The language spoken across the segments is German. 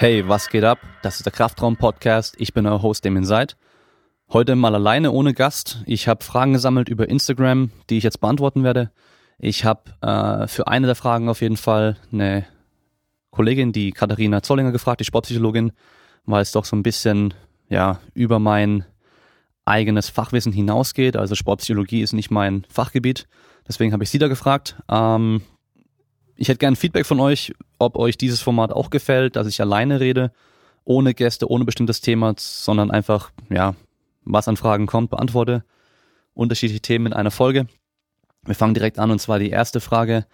Hey, was geht ab? Das ist der Kraftraum-Podcast. Ich bin euer Host, Damien Seid. Heute mal alleine, ohne Gast. Ich habe Fragen gesammelt über Instagram, die ich jetzt beantworten werde. Ich habe äh, für eine der Fragen auf jeden Fall eine Kollegin, die Katharina Zollinger, gefragt, die Sportpsychologin, weil es doch so ein bisschen ja über mein eigenes Fachwissen hinausgeht. Also Sportpsychologie ist nicht mein Fachgebiet. Deswegen habe ich sie da gefragt. Ähm, ich hätte gern Feedback von euch, ob euch dieses Format auch gefällt, dass ich alleine rede, ohne Gäste, ohne bestimmtes Thema, sondern einfach, ja, was an Fragen kommt, beantworte. Unterschiedliche Themen in einer Folge. Wir fangen direkt an und zwar die erste Frage.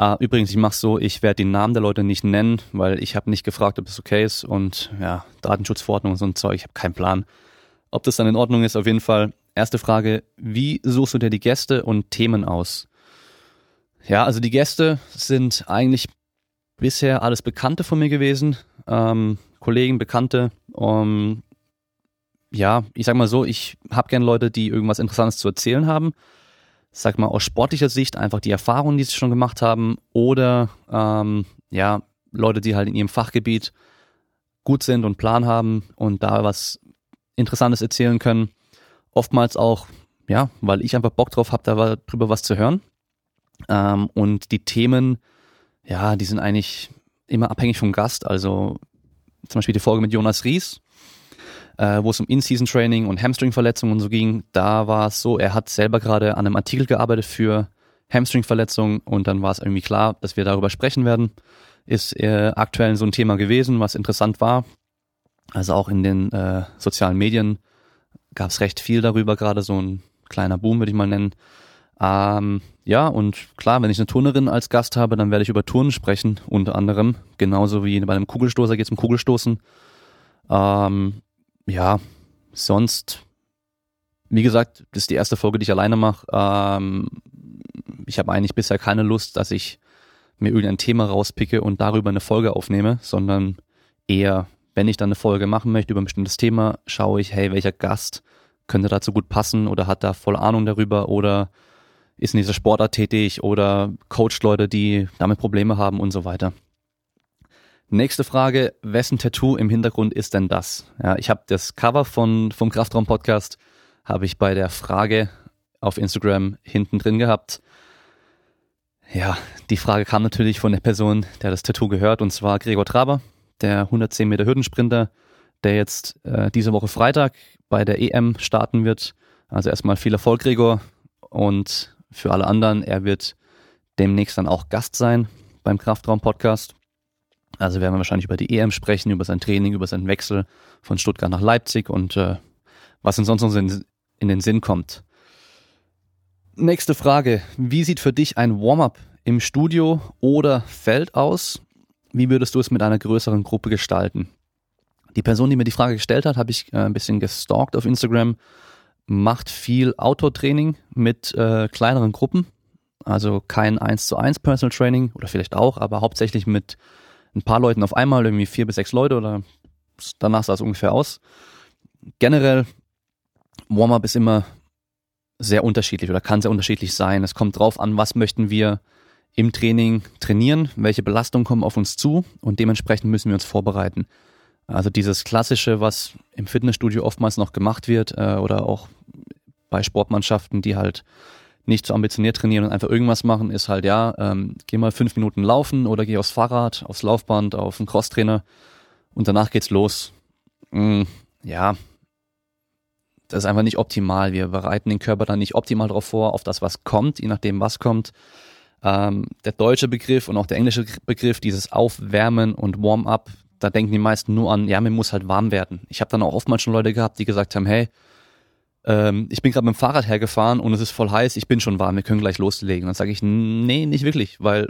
Uh, übrigens, ich mache so, ich werde die Namen der Leute nicht nennen, weil ich habe nicht gefragt, ob das okay ist und ja, Datenschutzverordnung und so ein Zeug, ich habe keinen Plan. Ob das dann in Ordnung ist, auf jeden Fall. Erste Frage, wie suchst du dir die Gäste und Themen aus? Ja, also die Gäste sind eigentlich bisher alles Bekannte von mir gewesen, ähm, Kollegen, Bekannte. Um, ja, ich sag mal so, ich habe gern Leute, die irgendwas Interessantes zu erzählen haben. Sag mal aus sportlicher Sicht einfach die Erfahrungen, die sie schon gemacht haben, oder ähm, ja, Leute, die halt in ihrem Fachgebiet gut sind und Plan haben und da was Interessantes erzählen können. Oftmals auch, ja, weil ich einfach Bock drauf habe, darüber was zu hören. Ähm, und die Themen, ja, die sind eigentlich immer abhängig vom Gast. Also zum Beispiel die Folge mit Jonas Ries, äh, wo es um In-Season-Training und Hamstring-Verletzungen und so ging. Da war es so, er hat selber gerade an einem Artikel gearbeitet für Hamstring-Verletzungen und dann war es irgendwie klar, dass wir darüber sprechen werden. Ist äh, aktuell so ein Thema gewesen, was interessant war. Also auch in den äh, sozialen Medien gab es recht viel darüber, gerade so ein kleiner Boom, würde ich mal nennen. Ähm, ja, und klar, wenn ich eine Turnerin als Gast habe, dann werde ich über Turnen sprechen, unter anderem. Genauso wie bei einem Kugelstoßer geht es um Kugelstoßen. Ähm, ja, sonst, wie gesagt, das ist die erste Folge, die ich alleine mache. Ähm, ich habe eigentlich bisher keine Lust, dass ich mir irgendein Thema rauspicke und darüber eine Folge aufnehme, sondern eher, wenn ich dann eine Folge machen möchte über ein bestimmtes Thema, schaue ich, hey, welcher Gast könnte dazu gut passen oder hat da voll Ahnung darüber oder ist in dieser Sportart tätig oder coacht Leute, die damit Probleme haben und so weiter. Nächste Frage, wessen Tattoo im Hintergrund ist denn das? Ja, ich habe das Cover von vom Kraftraum Podcast habe ich bei der Frage auf Instagram hinten drin gehabt. Ja, die Frage kam natürlich von der Person, der das Tattoo gehört, und zwar Gregor Traber, der 110 Meter Hürdensprinter, der jetzt äh, diese Woche Freitag bei der EM starten wird. Also erstmal viel Erfolg, Gregor, und für alle anderen. Er wird demnächst dann auch Gast sein beim Kraftraum-Podcast. Also werden wir wahrscheinlich über die EM sprechen, über sein Training, über seinen Wechsel von Stuttgart nach Leipzig und äh, was uns sonst noch in, in den Sinn kommt. Nächste Frage. Wie sieht für dich ein Warm-up im Studio oder Feld aus? Wie würdest du es mit einer größeren Gruppe gestalten? Die Person, die mir die Frage gestellt hat, habe ich äh, ein bisschen gestalkt auf Instagram macht viel Outdoor-Training mit äh, kleineren Gruppen. Also kein 1 zu 1 Personal Training oder vielleicht auch, aber hauptsächlich mit ein paar Leuten auf einmal, irgendwie vier bis sechs Leute oder danach sah es ungefähr aus. Generell, Warm-up ist immer sehr unterschiedlich oder kann sehr unterschiedlich sein. Es kommt drauf an, was möchten wir im Training trainieren, welche Belastungen kommen auf uns zu und dementsprechend müssen wir uns vorbereiten. Also dieses Klassische, was im Fitnessstudio oftmals noch gemacht wird äh, oder auch bei Sportmannschaften, die halt nicht so ambitioniert trainieren und einfach irgendwas machen, ist halt, ja, ähm, geh mal fünf Minuten laufen oder geh aufs Fahrrad, aufs Laufband, auf einen Crosstrainer und danach geht's los. Mm, ja, das ist einfach nicht optimal. Wir bereiten den Körper dann nicht optimal darauf vor, auf das, was kommt, je nachdem, was kommt. Ähm, der deutsche Begriff und auch der englische Begriff, dieses Aufwärmen und Warm-up, da denken die meisten nur an, ja, mir muss halt warm werden. Ich habe dann auch oftmals schon Leute gehabt, die gesagt haben, hey, ähm, ich bin gerade mit dem Fahrrad hergefahren und es ist voll heiß, ich bin schon warm, wir können gleich loslegen. Dann sage ich, nee, nicht wirklich, weil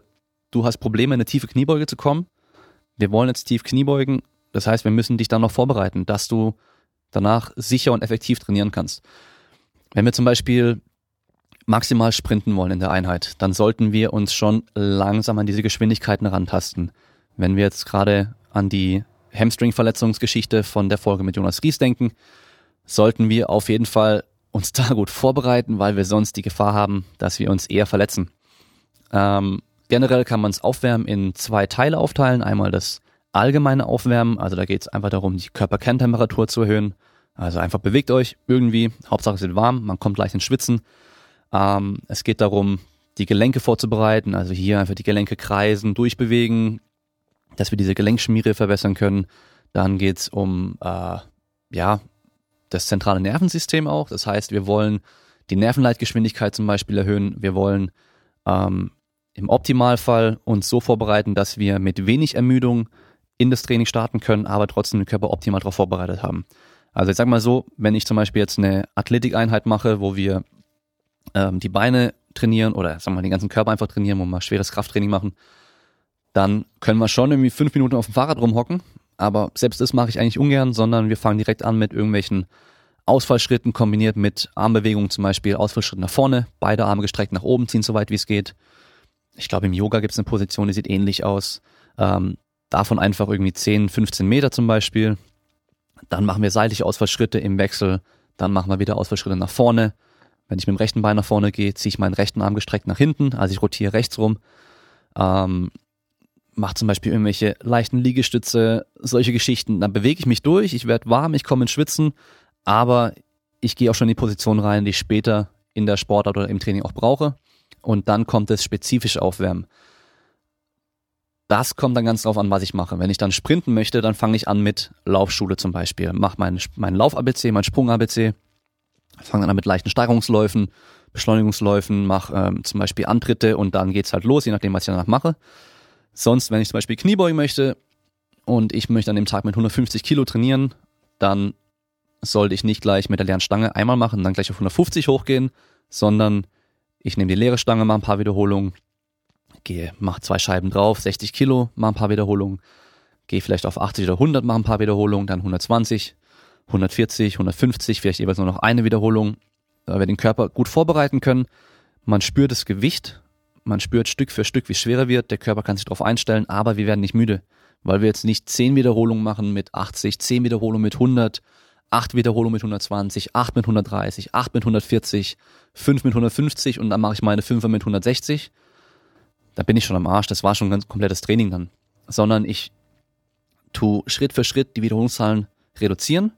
du hast Probleme, in eine tiefe Kniebeuge zu kommen. Wir wollen jetzt tief Kniebeugen. Das heißt, wir müssen dich dann noch vorbereiten, dass du danach sicher und effektiv trainieren kannst. Wenn wir zum Beispiel maximal sprinten wollen in der Einheit, dann sollten wir uns schon langsam an diese Geschwindigkeiten rantasten. Wenn wir jetzt gerade an die Hamstring-Verletzungsgeschichte von der Folge mit Jonas Ries denken, sollten wir auf jeden Fall uns da gut vorbereiten, weil wir sonst die Gefahr haben, dass wir uns eher verletzen. Ähm, generell kann man es aufwärmen in zwei Teile aufteilen. Einmal das allgemeine Aufwärmen, also da geht es einfach darum, die Körperkerntemperatur zu erhöhen. Also einfach bewegt euch irgendwie, Hauptsache es wird warm, man kommt leicht ins Schwitzen. Ähm, es geht darum, die Gelenke vorzubereiten, also hier einfach die Gelenke kreisen, durchbewegen, dass wir diese Gelenkschmiere verbessern können. Dann geht's um äh, ja das zentrale Nervensystem auch. Das heißt, wir wollen die Nervenleitgeschwindigkeit zum Beispiel erhöhen. Wir wollen ähm, im Optimalfall uns so vorbereiten, dass wir mit wenig Ermüdung in das Training starten können, aber trotzdem den Körper optimal darauf vorbereitet haben. Also ich sag mal so, wenn ich zum Beispiel jetzt eine Athletikeinheit mache, wo wir ähm, die Beine trainieren oder sagen wir mal den ganzen Körper einfach trainieren, wo wir mal schweres Krafttraining machen, dann können wir schon irgendwie fünf Minuten auf dem Fahrrad rumhocken. Aber selbst das mache ich eigentlich ungern, sondern wir fangen direkt an mit irgendwelchen Ausfallschritten kombiniert mit Armbewegungen zum Beispiel, Ausfallschritt nach vorne, beide Arme gestreckt nach oben ziehen, so weit wie es geht. Ich glaube, im Yoga gibt es eine Position, die sieht ähnlich aus. Ähm, davon einfach irgendwie 10, 15 Meter zum Beispiel. Dann machen wir seitliche Ausfallschritte im Wechsel. Dann machen wir wieder Ausfallschritte nach vorne. Wenn ich mit dem rechten Bein nach vorne gehe, ziehe ich meinen rechten Arm gestreckt nach hinten, also ich rotiere rechts rum. Ähm, mache zum Beispiel irgendwelche leichten Liegestütze, solche Geschichten. Dann bewege ich mich durch, ich werde warm, ich komme ins Schwitzen, aber ich gehe auch schon in die Position rein, die ich später in der Sportart oder im Training auch brauche. Und dann kommt das spezifische Aufwärmen. Das kommt dann ganz drauf an, was ich mache. Wenn ich dann sprinten möchte, dann fange ich an mit Laufschule zum Beispiel. Mach meinen mein Lauf-ABC, mein Sprung-ABC, fange dann an mit leichten Steigerungsläufen, Beschleunigungsläufen, mach ähm, zum Beispiel Antritte und dann geht's halt los, je nachdem, was ich danach mache. Sonst, wenn ich zum Beispiel Kniebeugen möchte und ich möchte an dem Tag mit 150 Kilo trainieren, dann sollte ich nicht gleich mit der leeren Stange einmal machen, dann gleich auf 150 hochgehen, sondern ich nehme die leere Stange, mache ein paar Wiederholungen, gehe, mache zwei Scheiben drauf, 60 Kilo, mache ein paar Wiederholungen, gehe vielleicht auf 80 oder 100, mache ein paar Wiederholungen, dann 120, 140, 150, vielleicht jeweils nur noch eine Wiederholung, da wir den Körper gut vorbereiten können. Man spürt das Gewicht, man spürt Stück für Stück, wie schwerer wird. Der Körper kann sich darauf einstellen, aber wir werden nicht müde, weil wir jetzt nicht 10 Wiederholungen machen mit 80, 10 Wiederholungen mit 100, 8 Wiederholungen mit 120, 8 mit 130, 8 mit 140, 5 mit 150 und dann mache ich meine 5 mit 160. Da bin ich schon am Arsch. Das war schon ein ganz komplettes Training dann. Sondern ich tu Schritt für Schritt die Wiederholungszahlen reduzieren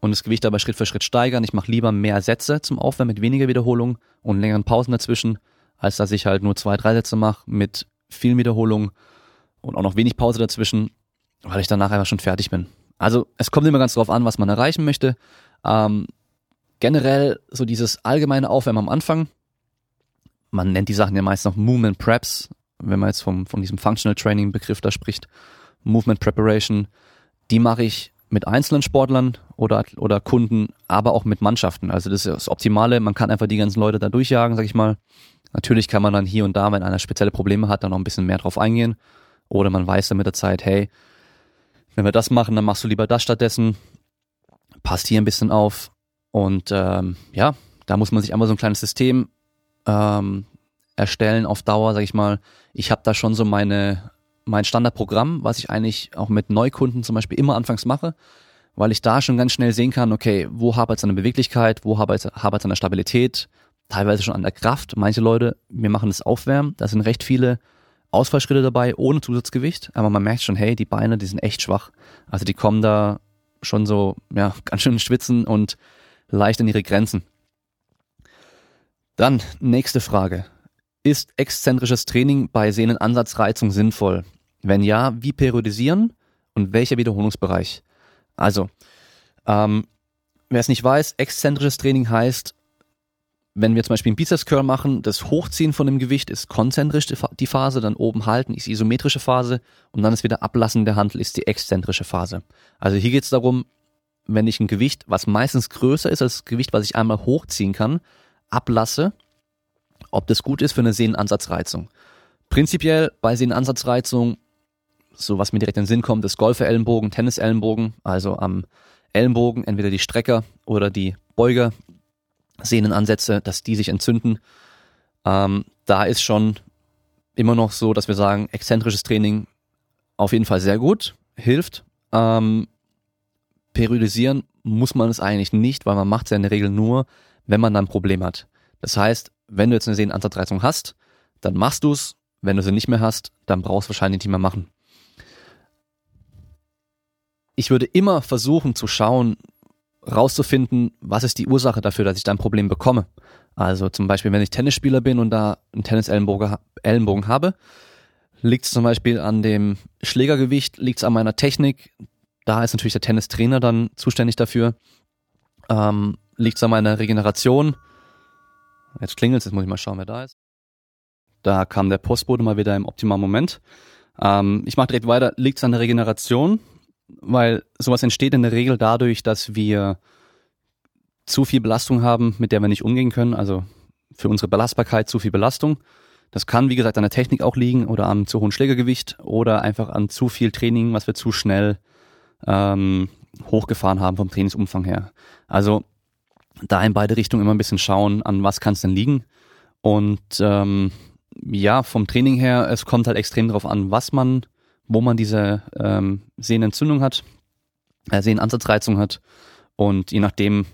und das Gewicht dabei Schritt für Schritt steigern. Ich mache lieber mehr Sätze zum Aufwärmen mit weniger Wiederholungen und längeren Pausen dazwischen als dass ich halt nur zwei, drei Sätze mache mit vielen Wiederholungen und auch noch wenig Pause dazwischen, weil ich danach einfach schon fertig bin. Also es kommt immer ganz drauf an, was man erreichen möchte. Ähm, generell so dieses allgemeine Aufwärmen am Anfang. Man nennt die Sachen ja meist noch Movement Preps, wenn man jetzt vom, von diesem Functional Training Begriff da spricht. Movement Preparation. Die mache ich mit einzelnen Sportlern oder, oder Kunden, aber auch mit Mannschaften. Also das ist das Optimale. Man kann einfach die ganzen Leute da durchjagen, sag ich mal. Natürlich kann man dann hier und da, wenn einer spezielle Probleme hat, dann noch ein bisschen mehr drauf eingehen. Oder man weiß dann mit der Zeit, hey, wenn wir das machen, dann machst du lieber das stattdessen. Passt hier ein bisschen auf. Und ähm, ja, da muss man sich einmal so ein kleines System ähm, erstellen auf Dauer, sag ich mal. Ich habe da schon so meine mein Standardprogramm, was ich eigentlich auch mit Neukunden zum Beispiel immer anfangs mache, weil ich da schon ganz schnell sehen kann, okay, wo hapert es an der Beweglichkeit, wo hapert es an der Stabilität, teilweise schon an der Kraft. Manche Leute, wir machen das Aufwärmen, da sind recht viele Ausfallschritte dabei ohne Zusatzgewicht, aber man merkt schon, hey, die Beine, die sind echt schwach. Also die kommen da schon so, ja, ganz schön schwitzen und leicht an ihre Grenzen. Dann nächste Frage. Ist exzentrisches Training bei Sehnenansatzreizung sinnvoll? Wenn ja, wie periodisieren und welcher Wiederholungsbereich? Also, ähm, wer es nicht weiß, exzentrisches Training heißt, wenn wir zum Beispiel einen Bizeps Curl machen, das Hochziehen von dem Gewicht ist konzentrisch die Phase, dann oben halten ist die isometrische Phase und dann ist wieder Ablassen der Handel ist die exzentrische Phase. Also hier geht es darum, wenn ich ein Gewicht, was meistens größer ist als das Gewicht, was ich einmal hochziehen kann, ablasse, ob das gut ist für eine Sehnenansatzreizung. Prinzipiell bei Sehnenansatzreizung, so was mir direkt in den Sinn kommt, ist Golfer-Ellenbogen, Tennis-Ellenbogen, also am Ellenbogen entweder die Strecker oder die Beuger Sehnenansätze, dass die sich entzünden. Ähm, da ist schon immer noch so, dass wir sagen, exzentrisches Training auf jeden Fall sehr gut, hilft. Ähm, periodisieren muss man es eigentlich nicht, weil man macht es ja in der Regel nur, wenn man dann ein Problem hat. Das heißt, wenn du jetzt eine Sehnenansatzreizung hast, dann machst du es. Wenn du sie nicht mehr hast, dann brauchst du wahrscheinlich nicht mehr machen. ich würde immer versuchen zu schauen, rauszufinden, was ist die Ursache dafür, dass ich da ein Problem bekomme. Also zum Beispiel, wenn ich Tennisspieler bin und da einen Tennisellenbogen Ellenbogen habe, liegt es zum Beispiel an dem Schlägergewicht, liegt es an meiner Technik. Da ist natürlich der Tennistrainer dann zuständig dafür. Ähm, liegt es an meiner Regeneration. Jetzt klingelt es, jetzt muss ich mal schauen, wer da ist. Da kam der Postbote mal wieder im optimalen Moment. Ähm, ich mache direkt weiter. Liegt es an der Regeneration? Weil sowas entsteht in der Regel dadurch, dass wir zu viel Belastung haben, mit der wir nicht umgehen können. Also für unsere Belastbarkeit zu viel Belastung. Das kann, wie gesagt, an der Technik auch liegen oder am zu hohen Schlägergewicht oder einfach an zu viel Training, was wir zu schnell ähm, hochgefahren haben vom Trainingsumfang her. Also da in beide Richtungen immer ein bisschen schauen, an was kann es denn liegen. Und ähm, ja, vom Training her, es kommt halt extrem darauf an, was man, wo man diese ähm, Sehnenentzündung hat, äh, Sehnenansatzreizung hat. Und je nachdem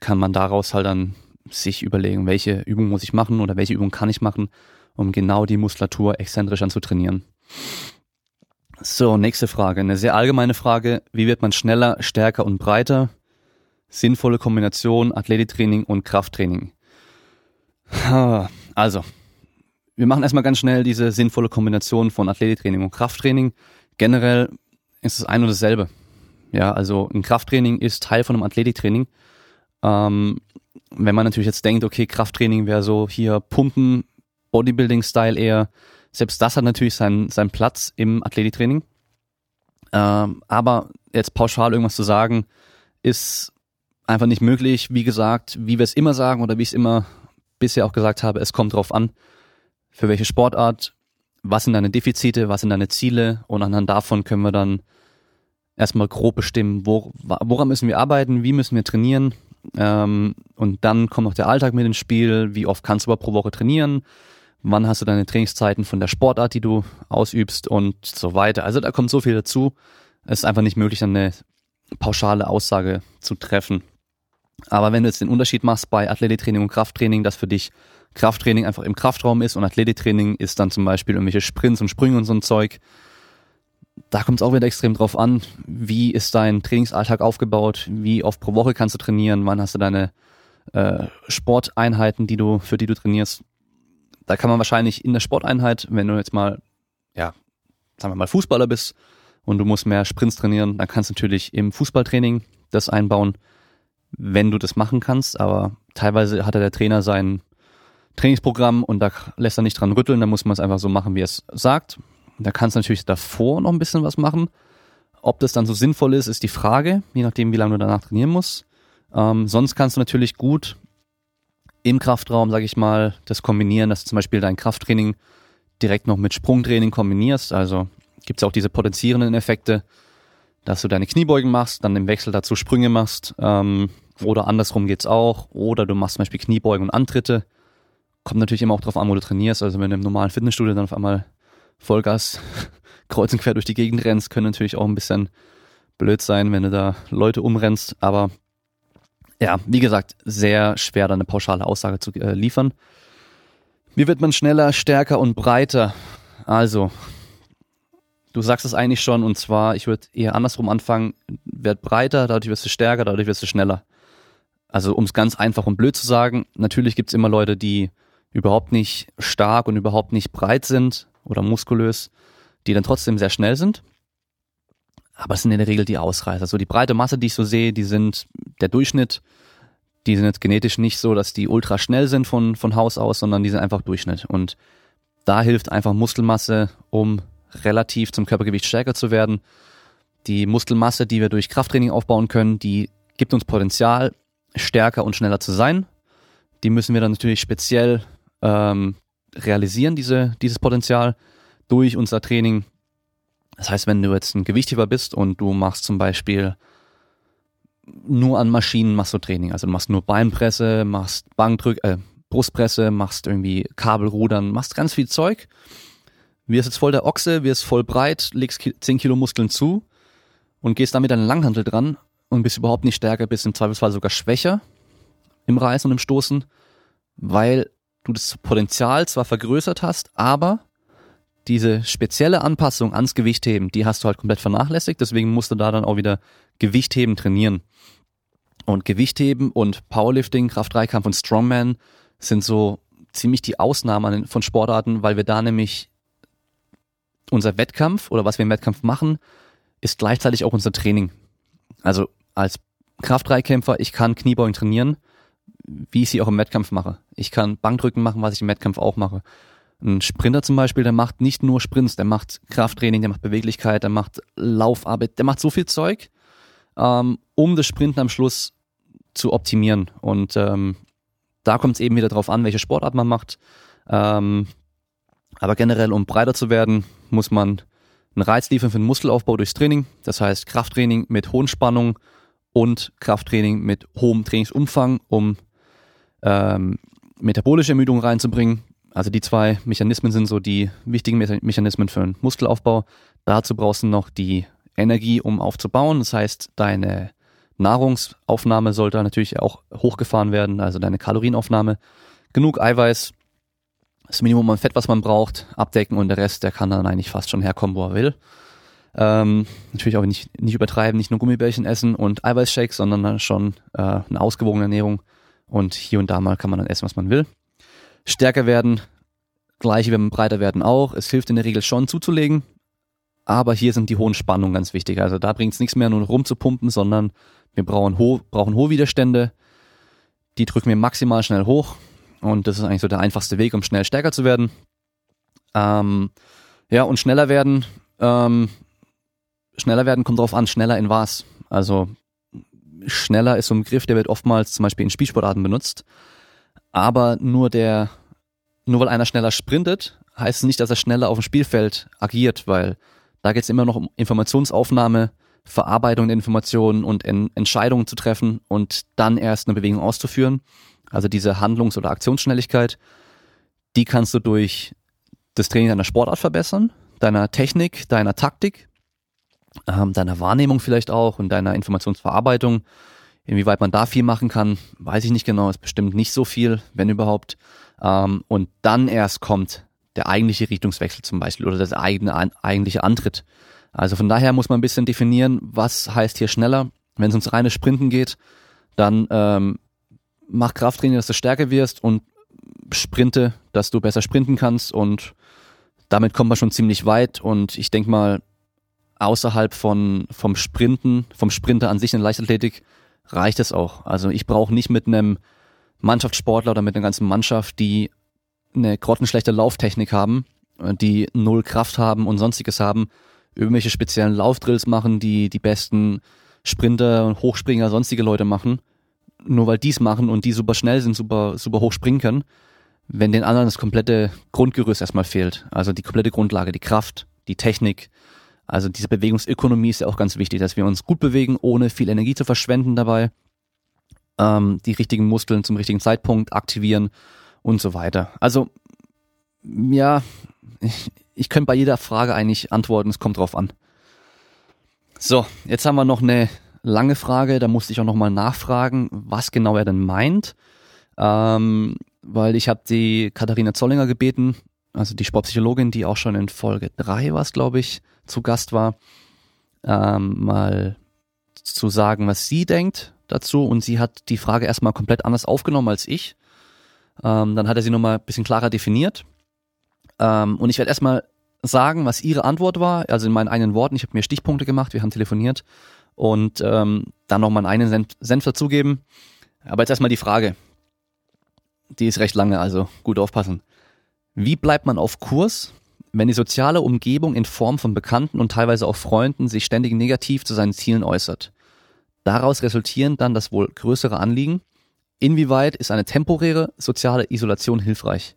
kann man daraus halt dann sich überlegen, welche Übung muss ich machen oder welche Übung kann ich machen, um genau die Muskulatur exzentrisch anzutrainieren. So, nächste Frage. Eine sehr allgemeine Frage. Wie wird man schneller, stärker und breiter? Sinnvolle Kombination Athletiktraining und Krafttraining. Also, wir machen erstmal ganz schnell diese sinnvolle Kombination von Athletiktraining und Krafttraining. Generell ist es ein und dasselbe. Ja, also ein Krafttraining ist Teil von einem Athletiktraining. Ähm, wenn man natürlich jetzt denkt, okay, Krafttraining wäre so hier Pumpen, Bodybuilding-Style eher, selbst das hat natürlich seinen, seinen Platz im Athletiktraining. Ähm, aber jetzt pauschal irgendwas zu sagen, ist einfach nicht möglich. Wie gesagt, wie wir es immer sagen oder wie ich es immer bisher auch gesagt habe, es kommt drauf an, für welche Sportart, was sind deine Defizite, was sind deine Ziele? Und anhand davon können wir dann erstmal grob bestimmen, wo, woran müssen wir arbeiten, wie müssen wir trainieren? Ähm, und dann kommt noch der Alltag mit ins Spiel, wie oft kannst du aber pro Woche trainieren, wann hast du deine Trainingszeiten von der Sportart, die du ausübst? Und so weiter. Also da kommt so viel dazu. Es ist einfach nicht möglich, dann eine pauschale Aussage zu treffen. Aber wenn du jetzt den Unterschied machst bei Athletiktraining und Krafttraining, dass für dich Krafttraining einfach im Kraftraum ist und Athletiktraining ist dann zum Beispiel irgendwelche Sprints und Sprünge und so ein Zeug, da kommt es auch wieder extrem drauf an, wie ist dein Trainingsalltag aufgebaut, wie oft pro Woche kannst du trainieren, wann hast du deine äh, Sporteinheiten, die du, für die du trainierst. Da kann man wahrscheinlich in der Sporteinheit, wenn du jetzt mal, ja, sagen wir mal Fußballer bist und du musst mehr Sprints trainieren, dann kannst du natürlich im Fußballtraining das einbauen, wenn du das machen kannst, aber teilweise hat der Trainer sein Trainingsprogramm und da lässt er nicht dran rütteln, da muss man es einfach so machen, wie er es sagt. Da kannst du natürlich davor noch ein bisschen was machen. Ob das dann so sinnvoll ist, ist die Frage, je nachdem, wie lange du danach trainieren musst. Ähm, sonst kannst du natürlich gut im Kraftraum, sage ich mal, das kombinieren, dass du zum Beispiel dein Krafttraining direkt noch mit Sprungtraining kombinierst. Also gibt es auch diese potenzierenden Effekte, dass du deine Kniebeugen machst, dann im Wechsel dazu Sprünge machst. Ähm, oder andersrum geht's auch. Oder du machst zum Beispiel Kniebeugen und Antritte. Kommt natürlich immer auch drauf an, wo du trainierst. Also wenn du im normalen Fitnessstudio dann auf einmal Vollgas kreuz und quer durch die Gegend rennst, können natürlich auch ein bisschen blöd sein, wenn du da Leute umrennst. Aber ja, wie gesagt, sehr schwer, da eine pauschale Aussage zu äh, liefern. Wie wird man schneller, stärker und breiter? Also, du sagst es eigentlich schon, und zwar, ich würde eher andersrum anfangen, werd breiter, dadurch wirst du stärker, dadurch wirst du schneller. Also, um es ganz einfach und blöd zu sagen, natürlich gibt's immer Leute, die überhaupt nicht stark und überhaupt nicht breit sind oder muskulös, die dann trotzdem sehr schnell sind. Aber es sind in der Regel die Ausreißer. Also die breite Masse, die ich so sehe, die sind der Durchschnitt. Die sind jetzt genetisch nicht so, dass die ultra schnell sind von, von Haus aus, sondern die sind einfach Durchschnitt. Und da hilft einfach Muskelmasse, um relativ zum Körpergewicht stärker zu werden. Die Muskelmasse, die wir durch Krafttraining aufbauen können, die gibt uns Potenzial, stärker und schneller zu sein. Die müssen wir dann natürlich speziell ähm, realisieren, diese, dieses Potenzial durch unser Training. Das heißt, wenn du jetzt ein Gewichtheber bist und du machst zum Beispiel nur an Maschinen machst du Training, also du machst nur Beinpresse, machst Bankdrück, äh, Brustpresse, machst irgendwie Kabelrudern, machst ganz viel Zeug, wirst jetzt voll der Ochse, wirst voll breit, legst 10 Kilo Muskeln zu und gehst damit an den Langhantel dran und bist überhaupt nicht stärker, bist im Zweifelsfall sogar schwächer im Reißen und im Stoßen, weil du das Potenzial zwar vergrößert hast, aber diese spezielle Anpassung ans Gewichtheben, die hast du halt komplett vernachlässigt, deswegen musst du da dann auch wieder Gewichtheben trainieren. Und Gewichtheben und Powerlifting, Kraft-3-Kampf und Strongman sind so ziemlich die Ausnahmen von Sportarten, weil wir da nämlich unser Wettkampf oder was wir im Wettkampf machen, ist gleichzeitig auch unser Training. Also als Kraft-3-Kämpfer, ich kann Kniebeugen trainieren, wie ich sie auch im Wettkampf mache. Ich kann Bankdrücken machen, was ich im Wettkampf auch mache. Ein Sprinter zum Beispiel, der macht nicht nur Sprints, der macht Krafttraining, der macht Beweglichkeit, der macht Laufarbeit, der macht so viel Zeug, ähm, um das Sprinten am Schluss zu optimieren. Und ähm, da kommt es eben wieder drauf an, welche Sportart man macht. Ähm, aber generell, um breiter zu werden, muss man einen Reiz liefern für den Muskelaufbau durchs Training. Das heißt Krafttraining mit hohen Spannungen und Krafttraining mit hohem Trainingsumfang, um ähm, metabolische Ermüdung reinzubringen, also die zwei Mechanismen sind so die wichtigen Mechanismen für den Muskelaufbau. Dazu brauchst du noch die Energie, um aufzubauen. Das heißt, deine Nahrungsaufnahme sollte natürlich auch hochgefahren werden, also deine Kalorienaufnahme. Genug Eiweiß, das Minimum an Fett, was man braucht, abdecken und der Rest, der kann dann eigentlich fast schon herkommen, wo er will. Ähm, natürlich auch nicht, nicht übertreiben, nicht nur Gummibärchen essen und Eiweißshakes, sondern schon äh, eine ausgewogene Ernährung. Und hier und da mal kann man dann essen, was man will stärker werden. Gleiche, wenn man breiter werden auch. Es hilft in der Regel schon zuzulegen. Aber hier sind die hohen Spannungen ganz wichtig. Also da bringt es nichts mehr, nur rumzupumpen, sondern wir brauchen, ho brauchen hohe Widerstände. Die drücken wir maximal schnell hoch. Und das ist eigentlich so der einfachste Weg, um schnell stärker zu werden. Ähm, ja, und schneller werden. Ähm, schneller werden kommt drauf an, schneller in was. Also schneller ist so ein Begriff, der wird oftmals zum Beispiel in Spielsportarten benutzt. Aber nur der, nur weil einer schneller sprintet, heißt es nicht, dass er schneller auf dem Spielfeld agiert, weil da geht es immer noch um Informationsaufnahme, Verarbeitung der Informationen und en Entscheidungen zu treffen und dann erst eine Bewegung auszuführen. Also diese Handlungs- oder Aktionsschnelligkeit, die kannst du durch das Training deiner Sportart verbessern, deiner Technik, deiner Taktik, ähm, deiner Wahrnehmung vielleicht auch und deiner Informationsverarbeitung Inwieweit man da viel machen kann, weiß ich nicht genau. Ist bestimmt nicht so viel, wenn überhaupt. Ähm, und dann erst kommt der eigentliche Richtungswechsel zum Beispiel oder das eigene, eigentliche Antritt. Also von daher muss man ein bisschen definieren, was heißt hier schneller. Wenn es ums reine Sprinten geht, dann ähm, mach Krafttraining, dass du stärker wirst und sprinte, dass du besser sprinten kannst und damit kommt man schon ziemlich weit und ich denke mal, außerhalb von, vom Sprinten, vom Sprinter an sich in der Leichtathletik reicht es auch. Also ich brauche nicht mit einem Mannschaftssportler oder mit einer ganzen Mannschaft, die eine grottenschlechte Lauftechnik haben, die null Kraft haben und sonstiges haben, irgendwelche speziellen Laufdrills machen, die die besten Sprinter und Hochspringer, sonstige Leute machen, nur weil die's machen und die super schnell sind, super, super hoch springen können, wenn den anderen das komplette Grundgerüst erstmal fehlt. Also die komplette Grundlage, die Kraft, die Technik, also diese Bewegungsökonomie ist ja auch ganz wichtig, dass wir uns gut bewegen, ohne viel Energie zu verschwenden dabei. Ähm, die richtigen Muskeln zum richtigen Zeitpunkt aktivieren und so weiter. Also ja, ich, ich könnte bei jeder Frage eigentlich antworten, es kommt drauf an. So, jetzt haben wir noch eine lange Frage, da musste ich auch nochmal nachfragen, was genau er denn meint. Ähm, weil ich habe die Katharina Zollinger gebeten, also die Sportpsychologin, die auch schon in Folge 3 war, glaube ich, zu Gast war, ähm, mal zu sagen, was sie denkt dazu. Und sie hat die Frage erstmal komplett anders aufgenommen als ich. Ähm, dann hat er sie nochmal ein bisschen klarer definiert. Ähm, und ich werde erstmal sagen, was ihre Antwort war, also in meinen eigenen Worten. Ich habe mir Stichpunkte gemacht, wir haben telefoniert und ähm, dann noch meinen eigenen Senf dazugeben. Aber jetzt erstmal die Frage. Die ist recht lange, also gut aufpassen. Wie bleibt man auf Kurs, wenn die soziale Umgebung in Form von Bekannten und teilweise auch Freunden sich ständig negativ zu seinen Zielen äußert? Daraus resultieren dann das wohl größere Anliegen. Inwieweit ist eine temporäre soziale Isolation hilfreich?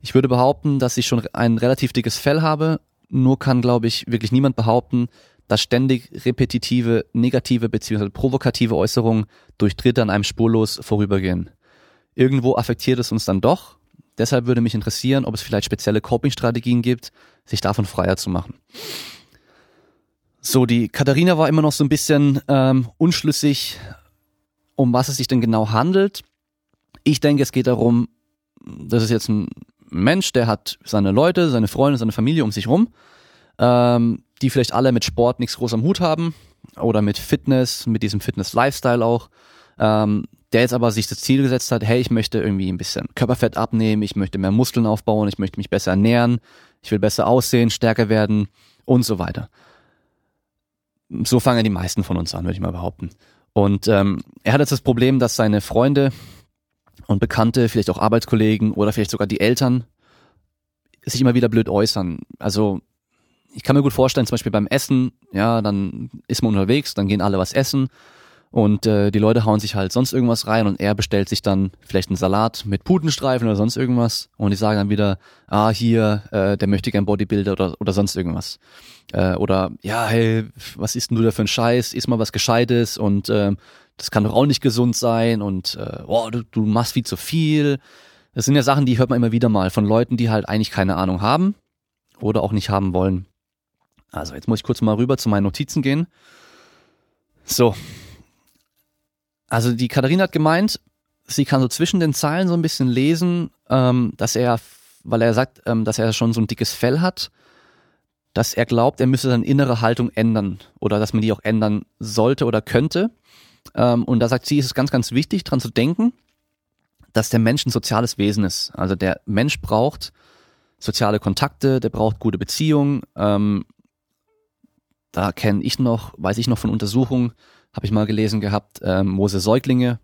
Ich würde behaupten, dass ich schon ein relativ dickes Fell habe, nur kann, glaube ich, wirklich niemand behaupten, dass ständig repetitive, negative bzw. provokative Äußerungen durch Dritte an einem spurlos vorübergehen. Irgendwo affektiert es uns dann doch Deshalb würde mich interessieren, ob es vielleicht spezielle Coping-Strategien gibt, sich davon freier zu machen. So, die Katharina war immer noch so ein bisschen ähm, unschlüssig, um was es sich denn genau handelt. Ich denke, es geht darum, das ist jetzt ein Mensch, der hat seine Leute, seine Freunde, seine Familie um sich rum, ähm, die vielleicht alle mit Sport nichts groß am Hut haben oder mit Fitness, mit diesem Fitness-Lifestyle auch, ähm, der jetzt aber sich das Ziel gesetzt hat, hey, ich möchte irgendwie ein bisschen Körperfett abnehmen, ich möchte mehr Muskeln aufbauen, ich möchte mich besser ernähren, ich will besser aussehen, stärker werden und so weiter. So fangen die meisten von uns an, würde ich mal behaupten. Und ähm, er hat jetzt das Problem, dass seine Freunde und Bekannte, vielleicht auch Arbeitskollegen oder vielleicht sogar die Eltern sich immer wieder blöd äußern. Also ich kann mir gut vorstellen, zum Beispiel beim Essen, ja, dann ist man unterwegs, dann gehen alle was essen und äh, die Leute hauen sich halt sonst irgendwas rein und er bestellt sich dann vielleicht einen Salat mit Putenstreifen oder sonst irgendwas und die sagen dann wieder, ah, hier, äh, der möchte gern Bodybuilder oder, oder sonst irgendwas. Äh, oder, ja, hey, was isst denn du da für ein Scheiß? Iss mal was Gescheites und äh, das kann doch auch nicht gesund sein und äh, oh, du, du machst viel zu viel. Das sind ja Sachen, die hört man immer wieder mal von Leuten, die halt eigentlich keine Ahnung haben oder auch nicht haben wollen. Also jetzt muss ich kurz mal rüber zu meinen Notizen gehen. So, also die Katharina hat gemeint, sie kann so zwischen den Zeilen so ein bisschen lesen, ähm, dass er, weil er sagt, ähm, dass er schon so ein dickes Fell hat, dass er glaubt, er müsse seine innere Haltung ändern oder dass man die auch ändern sollte oder könnte. Ähm, und da sagt sie, ist es ganz, ganz wichtig, dran zu denken, dass der Mensch ein soziales Wesen ist. Also der Mensch braucht soziale Kontakte, der braucht gute Beziehungen. Ähm, da kenne ich noch, weiß ich noch von Untersuchungen, habe ich mal gelesen gehabt, ähm, wo sie Säuglinge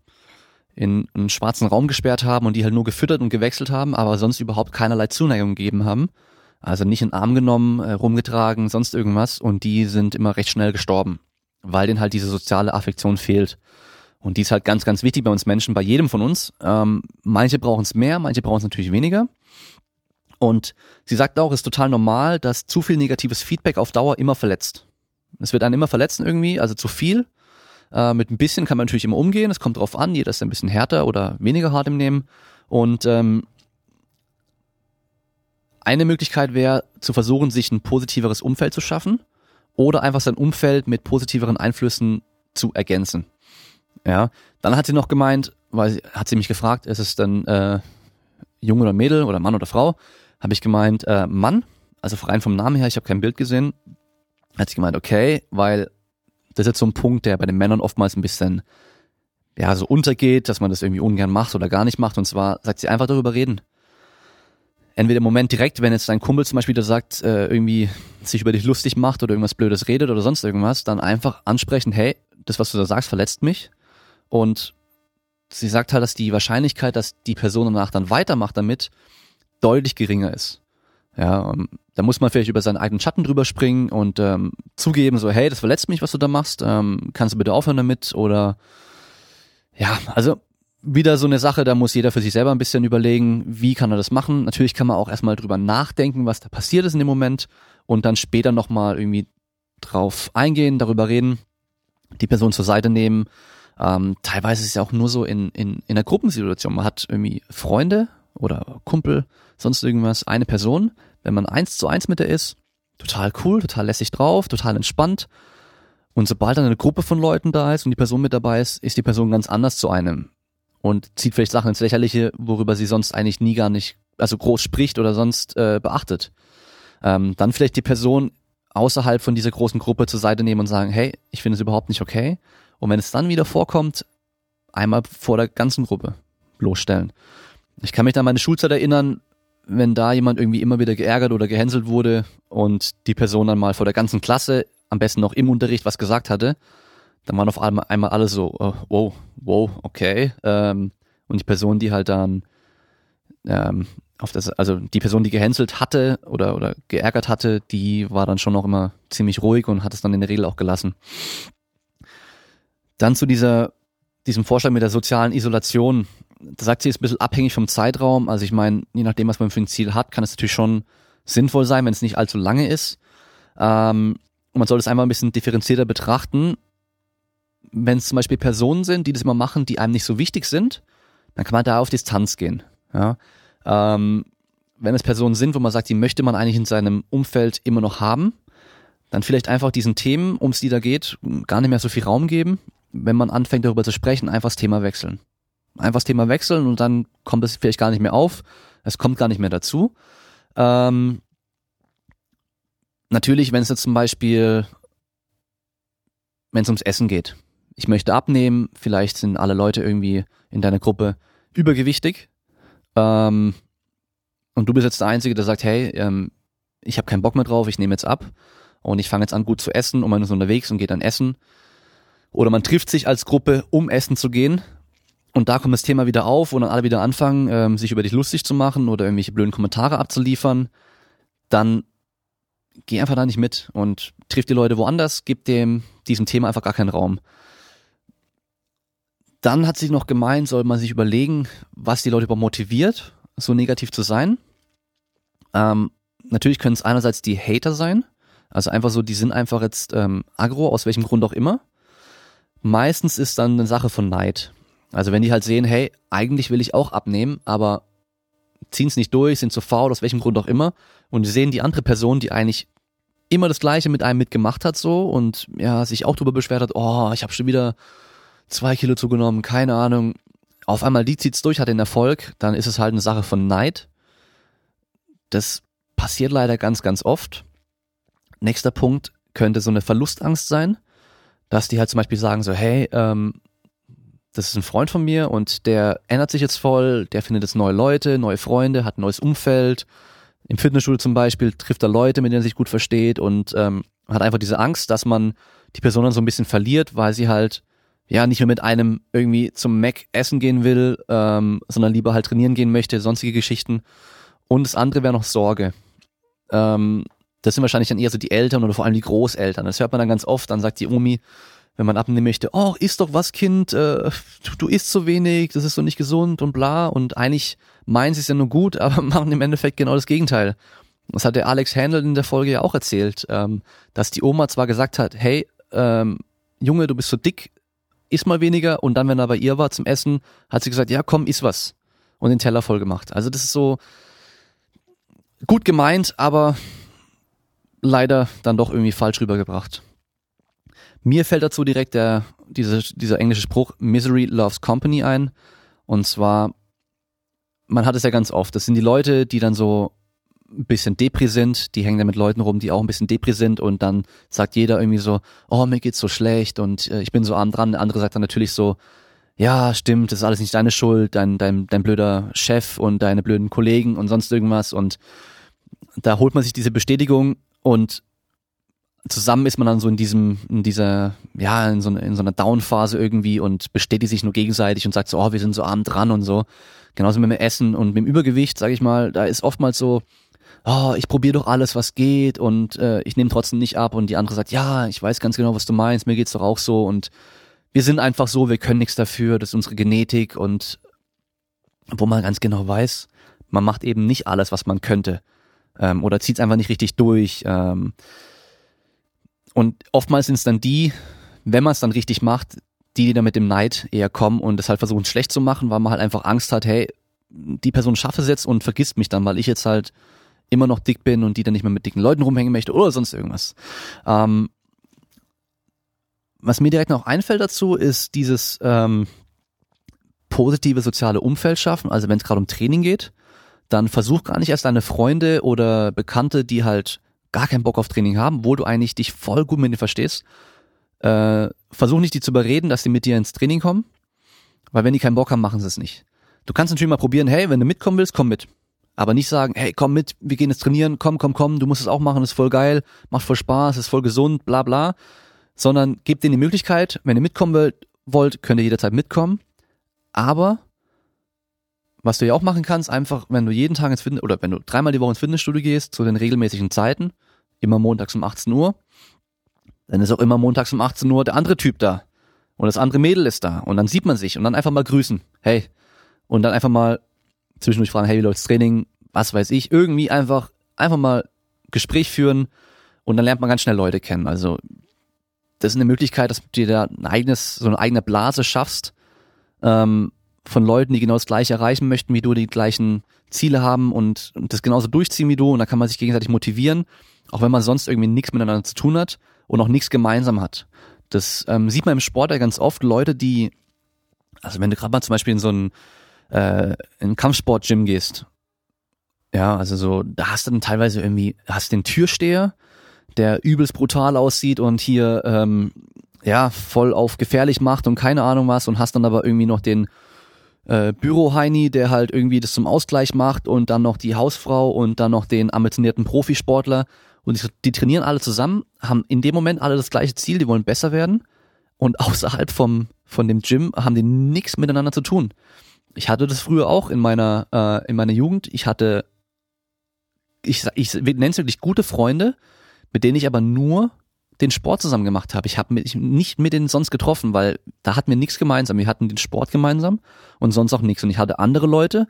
in einen schwarzen Raum gesperrt haben und die halt nur gefüttert und gewechselt haben, aber sonst überhaupt keinerlei Zuneigung gegeben haben. Also nicht in den Arm genommen, äh, rumgetragen, sonst irgendwas und die sind immer recht schnell gestorben, weil denen halt diese soziale Affektion fehlt. Und die ist halt ganz, ganz wichtig bei uns Menschen, bei jedem von uns. Ähm, manche brauchen es mehr, manche brauchen es natürlich weniger. Und sie sagt auch, es ist total normal, dass zu viel negatives Feedback auf Dauer immer verletzt. Es wird einen immer verletzen irgendwie, also zu viel. Äh, mit ein bisschen kann man natürlich immer umgehen. Es kommt drauf an, jeder ist ein bisschen härter oder weniger hart im Nehmen. Und ähm, eine Möglichkeit wäre, zu versuchen, sich ein positiveres Umfeld zu schaffen oder einfach sein Umfeld mit positiveren Einflüssen zu ergänzen. Ja, dann hat sie noch gemeint, weil sie, hat sie mich gefragt, ist es dann äh, Junge oder Mädel oder Mann oder Frau? Habe ich gemeint, äh, Mann, also rein vom Namen her, ich habe kein Bild gesehen. Hat sie gemeint, okay, weil das ist jetzt so ein Punkt, der bei den Männern oftmals ein bisschen ja so untergeht, dass man das irgendwie ungern macht oder gar nicht macht. Und zwar sagt sie einfach darüber reden. Entweder im Moment direkt, wenn jetzt dein Kumpel zum Beispiel da sagt, äh, irgendwie sich über dich lustig macht oder irgendwas Blödes redet oder sonst irgendwas, dann einfach ansprechen, hey, das, was du da sagst, verletzt mich. Und sie sagt halt, dass die Wahrscheinlichkeit, dass die Person danach dann weitermacht damit, deutlich geringer ist. Ja, da muss man vielleicht über seinen eigenen Schatten drüber springen und ähm, zugeben, so, hey, das verletzt mich, was du da machst, ähm, kannst du bitte aufhören damit oder ja, also wieder so eine Sache, da muss jeder für sich selber ein bisschen überlegen, wie kann er das machen. Natürlich kann man auch erstmal drüber nachdenken, was da passiert ist in dem Moment und dann später nochmal irgendwie drauf eingehen, darüber reden, die Person zur Seite nehmen. Ähm, teilweise ist es ja auch nur so in, in, in einer Gruppensituation. Man hat irgendwie Freunde oder Kumpel, sonst irgendwas, eine Person, wenn man eins zu eins mit der ist, total cool, total lässig drauf, total entspannt. Und sobald dann eine Gruppe von Leuten da ist und die Person mit dabei ist, ist die Person ganz anders zu einem und zieht vielleicht Sachen ins Lächerliche, worüber sie sonst eigentlich nie gar nicht, also groß spricht oder sonst äh, beachtet. Ähm, dann vielleicht die Person außerhalb von dieser großen Gruppe zur Seite nehmen und sagen, hey, ich finde es überhaupt nicht okay. Und wenn es dann wieder vorkommt, einmal vor der ganzen Gruppe bloßstellen. Ich kann mich an meine Schulzeit erinnern, wenn da jemand irgendwie immer wieder geärgert oder gehänselt wurde und die Person dann mal vor der ganzen Klasse, am besten noch im Unterricht, was gesagt hatte, dann waren auf einmal, alle so, oh, wow, wow, okay. Ähm, und die Person, die halt dann ähm, auf das, also die Person, die gehänselt hatte oder, oder geärgert hatte, die war dann schon noch immer ziemlich ruhig und hat es dann in der Regel auch gelassen. Dann zu dieser, diesem Vorschlag mit der sozialen Isolation da sagt sie, ist ein bisschen abhängig vom Zeitraum. Also ich meine, je nachdem, was man für ein Ziel hat, kann es natürlich schon sinnvoll sein, wenn es nicht allzu lange ist. Ähm, und man soll es einfach ein bisschen differenzierter betrachten. Wenn es zum Beispiel Personen sind, die das immer machen, die einem nicht so wichtig sind, dann kann man da auf Distanz gehen. Ja? Ähm, wenn es Personen sind, wo man sagt, die möchte man eigentlich in seinem Umfeld immer noch haben, dann vielleicht einfach diesen Themen, um es die da geht, gar nicht mehr so viel Raum geben. Wenn man anfängt darüber zu sprechen, einfach das Thema wechseln einfach das Thema wechseln und dann kommt es vielleicht gar nicht mehr auf. Es kommt gar nicht mehr dazu. Ähm, natürlich, wenn es jetzt zum Beispiel, wenn es ums Essen geht. Ich möchte abnehmen, vielleicht sind alle Leute irgendwie in deiner Gruppe übergewichtig. Ähm, und du bist jetzt der Einzige, der sagt, hey, ähm, ich habe keinen Bock mehr drauf, ich nehme jetzt ab und ich fange jetzt an gut zu essen und man ist unterwegs und geht dann essen. Oder man trifft sich als Gruppe, um essen zu gehen. Und da kommt das Thema wieder auf, wo dann alle wieder anfangen, ähm, sich über dich lustig zu machen oder irgendwelche blöden Kommentare abzuliefern. Dann geh einfach da nicht mit und triff die Leute woanders, gib dem diesem Thema einfach gar keinen Raum. Dann hat sich noch gemeint, soll man sich überlegen, was die Leute überhaupt motiviert, so negativ zu sein. Ähm, natürlich können es einerseits die Hater sein, also einfach so, die sind einfach jetzt ähm, aggro, aus welchem Grund auch immer. Meistens ist dann eine Sache von Neid. Also wenn die halt sehen, hey, eigentlich will ich auch abnehmen, aber ziehen es nicht durch, sind zu faul, aus welchem Grund auch immer, und die sehen die andere Person, die eigentlich immer das Gleiche mit einem mitgemacht hat so und ja, sich auch darüber beschwert hat, oh, ich habe schon wieder zwei Kilo zugenommen, keine Ahnung. Auf einmal die zieht's durch, hat den Erfolg, dann ist es halt eine Sache von Neid. Das passiert leider ganz, ganz oft. Nächster Punkt könnte so eine Verlustangst sein, dass die halt zum Beispiel sagen so, hey, ähm, das ist ein Freund von mir und der ändert sich jetzt voll, der findet jetzt neue Leute, neue Freunde, hat ein neues Umfeld. Im Fitnessstudio zum Beispiel trifft er Leute, mit denen er sich gut versteht und ähm, hat einfach diese Angst, dass man die Person dann so ein bisschen verliert, weil sie halt ja nicht mehr mit einem irgendwie zum Mac essen gehen will, ähm, sondern lieber halt trainieren gehen möchte, sonstige Geschichten. Und das andere wäre noch Sorge. Ähm, das sind wahrscheinlich dann eher so die Eltern oder vor allem die Großeltern. Das hört man dann ganz oft. Dann sagt die Omi, wenn man abnehmen möchte, oh, isst doch was, Kind, äh, du, du isst so wenig, das ist so nicht gesund und bla. Und eigentlich meinen sie es ja nur gut, aber machen im Endeffekt genau das Gegenteil. Das hat der Alex Handel in der Folge ja auch erzählt, ähm, dass die Oma zwar gesagt hat, hey, ähm, Junge, du bist so dick, iss mal weniger. Und dann, wenn er bei ihr war zum Essen, hat sie gesagt, ja, komm, iss was. Und den Teller voll gemacht. Also das ist so gut gemeint, aber leider dann doch irgendwie falsch rübergebracht. Mir fällt dazu direkt der, dieser, dieser englische Spruch Misery loves company ein. Und zwar, man hat es ja ganz oft. Das sind die Leute, die dann so ein bisschen Depri sind, die hängen da mit Leuten rum, die auch ein bisschen Depri sind und dann sagt jeder irgendwie so, oh, mir geht's so schlecht und äh, ich bin so arm dran. Der andere sagt dann natürlich so, ja, stimmt, das ist alles nicht deine Schuld, dein, dein, dein blöder Chef und deine blöden Kollegen und sonst irgendwas und da holt man sich diese Bestätigung und zusammen ist man dann so in diesem, in dieser, ja, in so, in so einer Down-Phase irgendwie und bestätigt sich nur gegenseitig und sagt so, oh, wir sind so arm dran und so. Genauso mit dem Essen und mit dem Übergewicht, sage ich mal, da ist oftmals so, oh, ich probiere doch alles, was geht und äh, ich nehme trotzdem nicht ab und die andere sagt, ja, ich weiß ganz genau, was du meinst, mir geht's doch auch so und wir sind einfach so, wir können nichts dafür, das ist unsere Genetik und wo man ganz genau weiß, man macht eben nicht alles, was man könnte ähm, oder zieht einfach nicht richtig durch. Ähm, und oftmals sind es dann die, wenn man es dann richtig macht, die, die dann mit dem Neid eher kommen und das halt versuchen schlecht zu machen, weil man halt einfach Angst hat, hey, die Person schafft es jetzt und vergisst mich dann, weil ich jetzt halt immer noch dick bin und die dann nicht mehr mit dicken Leuten rumhängen möchte oder sonst irgendwas. Ähm, was mir direkt noch einfällt dazu, ist dieses ähm, positive soziale Umfeld schaffen. Also wenn es gerade um Training geht, dann versuch gar nicht erst deine Freunde oder Bekannte, die halt gar keinen Bock auf Training haben, wo du eigentlich dich voll gut mit denen verstehst, äh, versuch nicht die zu überreden, dass die mit dir ins Training kommen, weil wenn die keinen Bock haben, machen sie es nicht. Du kannst natürlich mal probieren, hey, wenn du mitkommen willst, komm mit. Aber nicht sagen, hey, komm mit, wir gehen jetzt trainieren, komm, komm, komm, du musst es auch machen, ist voll geil, macht voll Spaß, ist voll gesund, bla bla. Sondern gebt denen die Möglichkeit, wenn ihr mitkommen wollt könnt ihr jederzeit mitkommen. Aber was du ja auch machen kannst, einfach, wenn du jeden Tag ins Fitness oder wenn du dreimal die Woche ins Fitnessstudio gehst, zu den regelmäßigen Zeiten, immer montags um 18 Uhr, dann ist auch immer montags um 18 Uhr der andere Typ da. Und das andere Mädel ist da. Und dann sieht man sich und dann einfach mal grüßen. Hey. Und dann einfach mal zwischendurch fragen, hey, wie läuft's Training? Was weiß ich. Irgendwie einfach, einfach mal Gespräch führen und dann lernt man ganz schnell Leute kennen. Also, das ist eine Möglichkeit, dass du dir da ein eigenes, so eine eigene Blase schaffst, ähm, von Leuten, die genau das Gleiche erreichen möchten wie du, die gleichen Ziele haben und, und das genauso durchziehen wie du und da kann man sich gegenseitig motivieren, auch wenn man sonst irgendwie nichts miteinander zu tun hat und auch nichts gemeinsam hat. Das ähm, sieht man im Sport ja ganz oft, Leute, die, also wenn du gerade mal zum Beispiel in so ein, äh, in Kampfsport-Gym gehst, Ja, also so, da hast du dann teilweise irgendwie, hast den Türsteher, der übelst brutal aussieht und hier ähm, ja voll auf gefährlich macht und keine Ahnung was und hast dann aber irgendwie noch den äh, Büroheini, der halt irgendwie das zum Ausgleich macht und dann noch die Hausfrau und dann noch den ambitionierten Profisportler und die, trainieren alle zusammen, haben in dem Moment alle das gleiche Ziel, die wollen besser werden und außerhalb vom von dem Gym haben die nichts miteinander zu tun. Ich hatte das früher auch in meiner äh, in meiner Jugend. Ich hatte ich ich nenne es wirklich gute Freunde, mit denen ich aber nur den Sport zusammen gemacht habe. Ich habe mich nicht mit denen sonst getroffen, weil da hatten wir nichts gemeinsam. Wir hatten den Sport gemeinsam und sonst auch nichts. Und ich hatte andere Leute,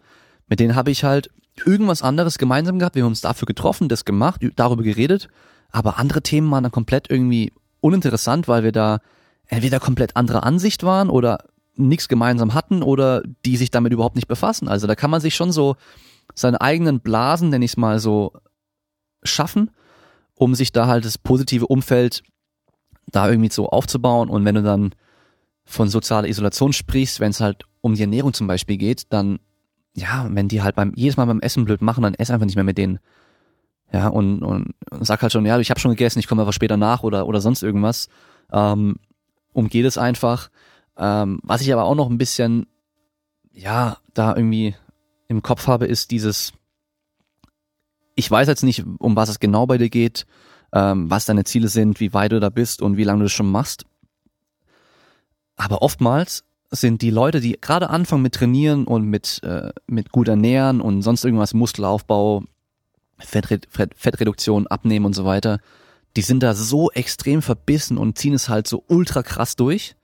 mit denen habe ich halt irgendwas anderes gemeinsam gehabt. Wir haben uns dafür getroffen, das gemacht, darüber geredet. Aber andere Themen waren dann komplett irgendwie uninteressant, weil wir da entweder komplett andere Ansicht waren oder nichts gemeinsam hatten oder die sich damit überhaupt nicht befassen. Also da kann man sich schon so seine eigenen Blasen, nenne ich es mal so, schaffen um sich da halt das positive Umfeld da irgendwie so aufzubauen. Und wenn du dann von sozialer Isolation sprichst, wenn es halt um die Ernährung zum Beispiel geht, dann, ja, wenn die halt beim jedes Mal beim Essen blöd machen, dann ess einfach nicht mehr mit denen. Ja, und, und, sag halt schon, ja, ich habe schon gegessen, ich komme einfach später nach oder, oder sonst irgendwas. Ähm, umgeht es einfach. Ähm, was ich aber auch noch ein bisschen, ja, da irgendwie im Kopf habe, ist dieses, ich weiß jetzt nicht, um was es genau bei dir geht, ähm, was deine Ziele sind, wie weit du da bist und wie lange du das schon machst. Aber oftmals sind die Leute, die gerade anfangen mit Trainieren und mit, äh, mit gut ernähren und sonst irgendwas, Muskelaufbau, Fettre Fettreduktion, Abnehmen und so weiter, die sind da so extrem verbissen und ziehen es halt so ultra krass durch,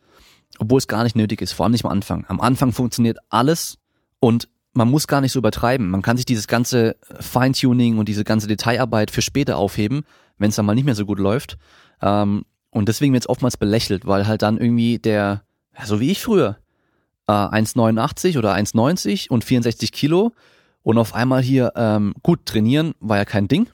obwohl es gar nicht nötig ist, vor allem nicht am Anfang. Am Anfang funktioniert alles und man muss gar nicht so übertreiben. Man kann sich dieses ganze Feintuning und diese ganze Detailarbeit für später aufheben, wenn es dann mal nicht mehr so gut läuft. Ähm, und deswegen wird es oftmals belächelt, weil halt dann irgendwie der, ja, so wie ich früher, äh, 1,89 oder 1,90 und 64 Kilo und auf einmal hier ähm, gut trainieren war ja kein Ding.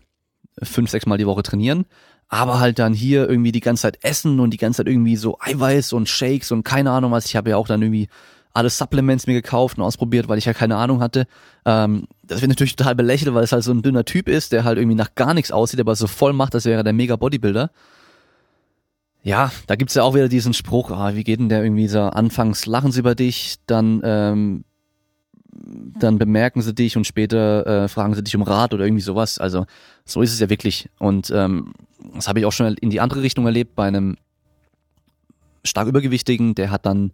Fünf, sechs Mal die Woche trainieren. Aber halt dann hier irgendwie die ganze Zeit essen und die ganze Zeit irgendwie so Eiweiß und Shakes und keine Ahnung was. Ich habe ja auch dann irgendwie alle Supplements mir gekauft und ausprobiert, weil ich ja keine Ahnung hatte. Ähm, das wird natürlich total belächelt, weil es halt so ein dünner Typ ist, der halt irgendwie nach gar nichts aussieht, aber so voll macht, das wäre der mega Bodybuilder. Ja, da gibt's ja auch wieder diesen Spruch, ah, wie geht denn der irgendwie so, anfangs lachen sie über dich, dann ähm, dann bemerken sie dich und später äh, fragen sie dich um Rat oder irgendwie sowas. Also so ist es ja wirklich. Und ähm, das habe ich auch schon in die andere Richtung erlebt bei einem stark übergewichtigen, der hat dann